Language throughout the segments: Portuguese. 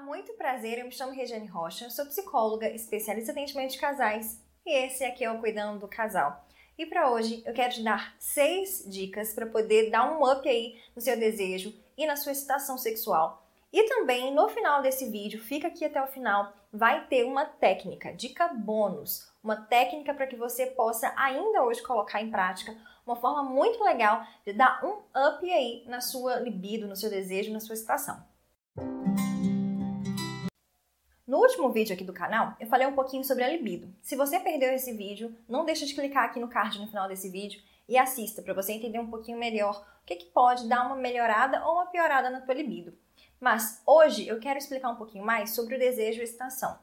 muito prazer. Eu me chamo Regiane Rocha, sou psicóloga, especialista em atendimento de casais e esse aqui é o Cuidando do Casal. E para hoje eu quero te dar seis dicas para poder dar um up aí no seu desejo e na sua excitação sexual. E também no final desse vídeo, fica aqui até o final, vai ter uma técnica, dica bônus, uma técnica para que você possa ainda hoje colocar em prática uma forma muito legal de dar um up aí na sua libido, no seu desejo, na sua excitação. No último vídeo aqui do canal, eu falei um pouquinho sobre a libido. Se você perdeu esse vídeo, não deixa de clicar aqui no card no final desse vídeo e assista para você entender um pouquinho melhor o que, que pode dar uma melhorada ou uma piorada na tua libido. Mas hoje eu quero explicar um pouquinho mais sobre o desejo e excitação.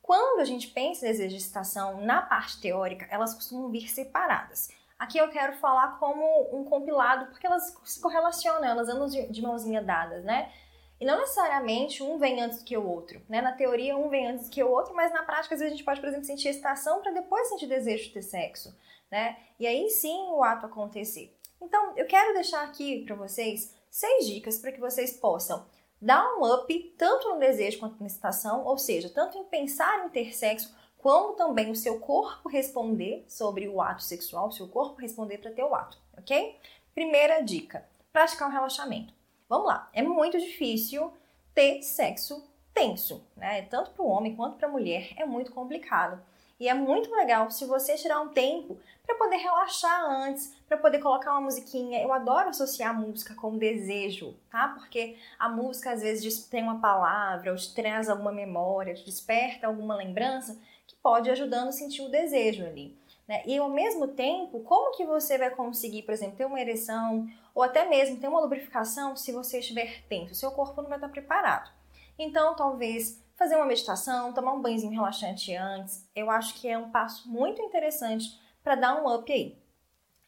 Quando a gente pensa em desejo e excitação na parte teórica, elas costumam vir separadas. Aqui eu quero falar como um compilado, porque elas se correlacionam, elas andam de mãozinha dadas, né? E não necessariamente um vem antes do que o outro. Né? Na teoria, um vem antes do que o outro, mas na prática, às vezes, a gente pode, por exemplo, sentir excitação para depois sentir desejo de ter sexo. Né? E aí sim o ato acontecer. Então, eu quero deixar aqui para vocês seis dicas para que vocês possam dar um up tanto no desejo quanto na excitação, ou seja, tanto em pensar em ter sexo, como também o seu corpo responder sobre o ato sexual, o seu corpo responder para ter o ato, ok? Primeira dica: praticar o relaxamento. Vamos lá, é muito difícil ter sexo tenso, né? Tanto para o homem quanto para a mulher é muito complicado. E é muito legal se você tirar um tempo para poder relaxar antes, para poder colocar uma musiquinha. Eu adoro associar a música com desejo, tá? Porque a música às vezes tem uma palavra, ou te traz alguma memória, te desperta alguma lembrança que pode ajudando a sentir o desejo ali. Né? E ao mesmo tempo, como que você vai conseguir, por exemplo, ter uma ereção ou até mesmo ter uma lubrificação se você estiver tenso? Seu corpo não vai estar preparado. Então, talvez fazer uma meditação, tomar um banhozinho relaxante antes, eu acho que é um passo muito interessante para dar um up aí.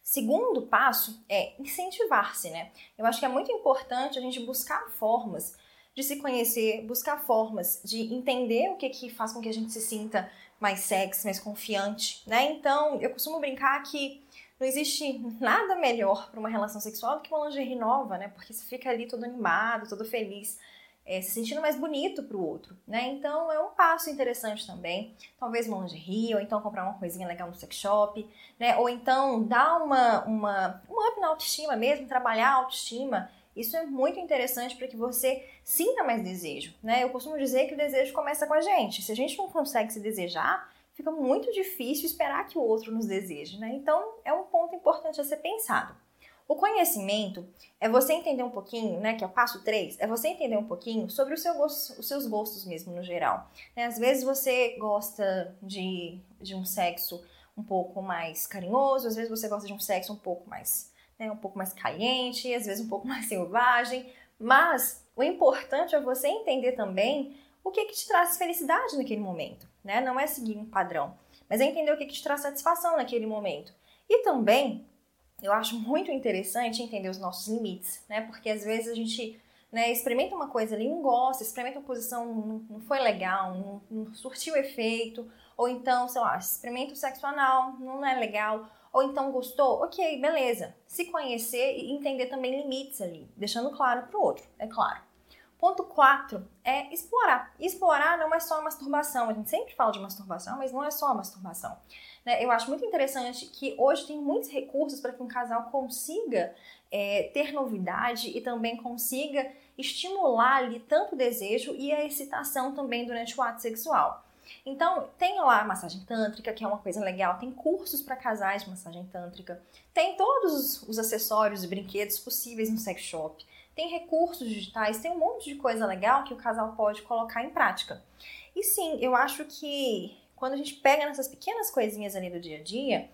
Segundo passo é incentivar-se, né? Eu acho que é muito importante a gente buscar formas de se conhecer, buscar formas de entender o que, que faz com que a gente se sinta mais sexy, mais confiante, né? Então, eu costumo brincar que não existe nada melhor para uma relação sexual do que uma lingerie nova, né? Porque você fica ali todo animado, todo feliz, é, se sentindo mais bonito para o outro, né? Então, é um passo interessante também. Talvez uma lingerie, ou então comprar uma coisinha legal no sex shop, né? Ou então dar uma, uma, um up na autoestima mesmo, trabalhar a autoestima isso é muito interessante para que você sinta mais desejo, né? Eu costumo dizer que o desejo começa com a gente. Se a gente não consegue se desejar, fica muito difícil esperar que o outro nos deseje, né? Então, é um ponto importante a ser pensado. O conhecimento é você entender um pouquinho, né, que é o passo 3, é você entender um pouquinho sobre seu gosto, os seus gostos mesmo no geral. Né? Às vezes você gosta de, de um sexo um pouco mais carinhoso, às vezes você gosta de um sexo um pouco mais né, um pouco mais caliente, às vezes um pouco mais selvagem, mas o importante é você entender também o que, que te traz felicidade naquele momento, né? Não é seguir um padrão, mas é entender o que, que te traz satisfação naquele momento. E também, eu acho muito interessante entender os nossos limites, né? Porque às vezes a gente né, experimenta uma coisa ali, não gosta, experimenta uma posição, não, não foi legal, não, não surtiu efeito, ou então, sei lá, experimenta o sexo anal, não é legal, ou então gostou, ok, beleza. Se conhecer e entender também limites ali, deixando claro para o outro, é claro. Ponto 4 é explorar. Explorar não é só masturbação. A gente sempre fala de masturbação, mas não é só masturbação. Né? Eu acho muito interessante que hoje tem muitos recursos para que um casal consiga é, ter novidade e também consiga estimular ali tanto o desejo e a excitação também durante o ato sexual. Então, tem lá massagem tântrica, que é uma coisa legal, tem cursos para casais de massagem tântrica, tem todos os acessórios e brinquedos possíveis no sex shop, tem recursos digitais, tem um monte de coisa legal que o casal pode colocar em prática. E sim, eu acho que quando a gente pega nessas pequenas coisinhas ali do dia a dia,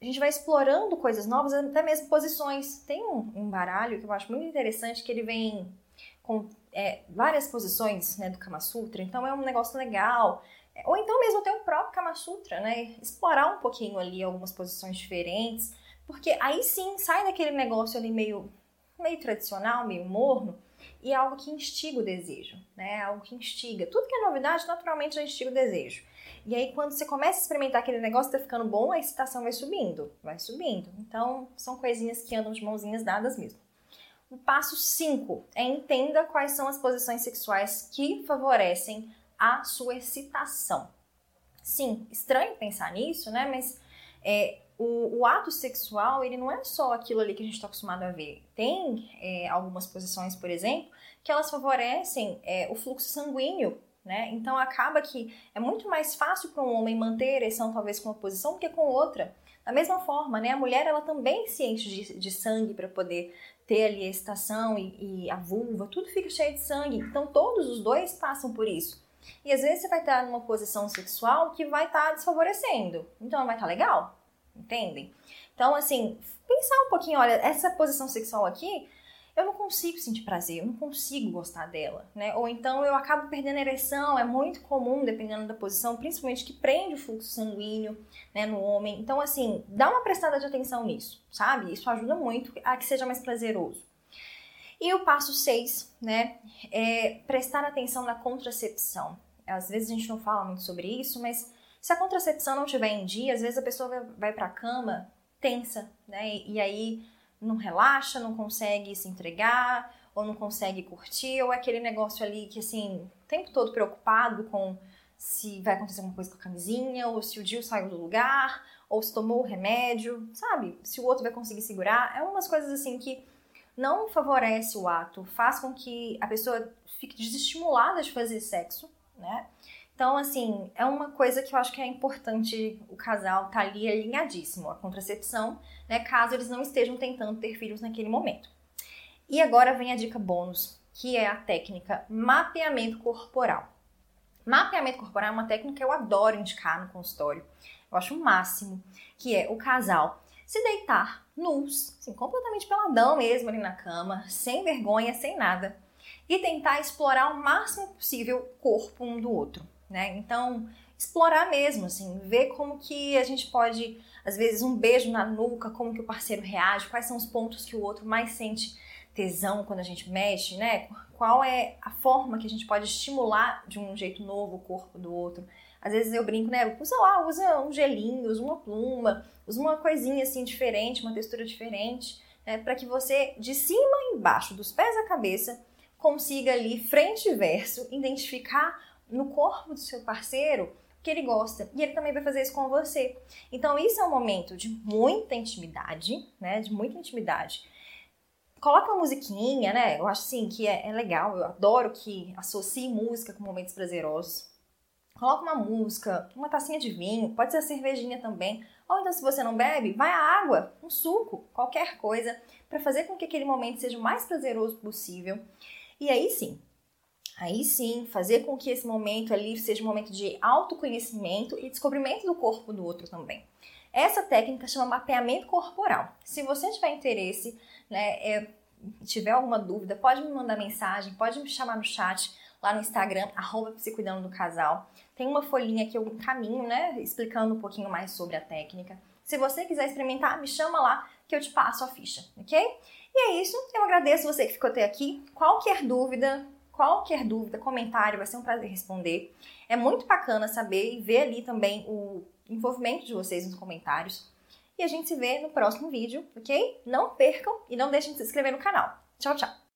a gente vai explorando coisas novas, até mesmo posições. Tem um, um baralho que eu acho muito interessante, que ele vem com é, várias posições né, do Kama Sutra, então é um negócio legal. Ou então mesmo ter o próprio Kama Sutra, né? Explorar um pouquinho ali algumas posições diferentes, porque aí sim sai daquele negócio ali meio, meio tradicional, meio morno, e é algo que instiga o desejo, né? É algo que instiga. Tudo que é novidade, naturalmente, já instiga o desejo. E aí, quando você começa a experimentar aquele negócio, tá ficando bom, a excitação vai subindo, vai subindo. Então, são coisinhas que andam de mãozinhas dadas mesmo. O passo 5 é entenda quais são as posições sexuais que favorecem a sua excitação. Sim, estranho pensar nisso, né? Mas é, o, o, ato sexual, ele não é só aquilo ali que a gente está acostumado a ver. Tem é, algumas posições, por exemplo, que elas favorecem é, o fluxo sanguíneo, né? Então acaba que é muito mais fácil para um homem manter a ereção talvez com uma posição do que com outra. Da mesma forma, né? A mulher ela também se enche de, de sangue para poder ter ali a estação e, e a vulva, tudo fica cheio de sangue. Então todos os dois passam por isso. E às vezes você vai estar numa posição sexual que vai estar desfavorecendo. Então não vai estar legal, entendem? Então, assim, pensar um pouquinho, olha, essa posição sexual aqui eu não consigo sentir prazer, eu não consigo gostar dela, né? Ou então eu acabo perdendo a ereção, é muito comum, dependendo da posição, principalmente que prende o fluxo sanguíneo, né, no homem. Então, assim, dá uma prestada de atenção nisso, sabe? Isso ajuda muito a que seja mais prazeroso. E o passo 6, né, é prestar atenção na contracepção. Às vezes a gente não fala muito sobre isso, mas se a contracepção não estiver em dia, às vezes a pessoa vai, vai pra cama tensa, né? E, aí não relaxa, não consegue se entregar, ou não consegue curtir, ou é aquele negócio ali que, assim, o tempo todo preocupado com se vai acontecer alguma coisa com a camisinha, ou se o Dil saiu do lugar, ou se tomou o remédio, sabe? Se o outro vai conseguir segurar. É umas coisas assim que não favorece o ato, faz com que a pessoa fique desestimulada de fazer sexo, né? Então, assim, é uma coisa que eu acho que é importante o casal estar tá ali alinhadíssimo, a contracepção, né? Caso eles não estejam tentando ter filhos naquele momento. E agora vem a dica bônus, que é a técnica mapeamento corporal. Mapeamento corporal é uma técnica que eu adoro indicar no consultório. Eu acho o máximo, que é o casal se deitar nus, assim, completamente peladão mesmo ali na cama, sem vergonha, sem nada, e tentar explorar o máximo possível o corpo um do outro né? Então, explorar mesmo, assim, ver como que a gente pode, às vezes, um beijo na nuca, como que o parceiro reage, quais são os pontos que o outro mais sente tesão quando a gente mexe, né? Qual é a forma que a gente pode estimular de um jeito novo o corpo do outro. Às vezes eu brinco, né? Usa lá, usa um gelinho, usa uma pluma, usa uma coisinha assim diferente, uma textura diferente, né? Para que você, de cima e embaixo, dos pés à cabeça, consiga ali, frente e verso, identificar no corpo do seu parceiro que ele gosta. E ele também vai fazer isso com você. Então, isso é um momento de muita intimidade, né? De muita intimidade. Coloca uma musiquinha, né? Eu acho assim que é, é legal. Eu adoro que associe música com momentos prazerosos. Coloca uma música, uma tacinha de vinho, pode ser cervejinha também. Ou então, se você não bebe, vai a água, um suco, qualquer coisa, para fazer com que aquele momento seja o mais prazeroso possível. E aí sim, Aí sim, fazer com que esse momento ali seja um momento de autoconhecimento e descobrimento do corpo do outro também. Essa técnica chama mapeamento corporal. Se você tiver interesse, né, é, tiver alguma dúvida, pode me mandar mensagem, pode me chamar no chat lá no Instagram, arroba do Casal. Tem uma folhinha que eu encaminho, né, explicando um pouquinho mais sobre a técnica. Se você quiser experimentar, me chama lá que eu te passo a ficha, ok? E é isso, eu agradeço você que ficou até aqui. Qualquer dúvida, Qualquer dúvida, comentário, vai ser um prazer responder. É muito bacana saber e ver ali também o envolvimento de vocês nos comentários. E a gente se vê no próximo vídeo, ok? Não percam e não deixem de se inscrever no canal. Tchau, tchau!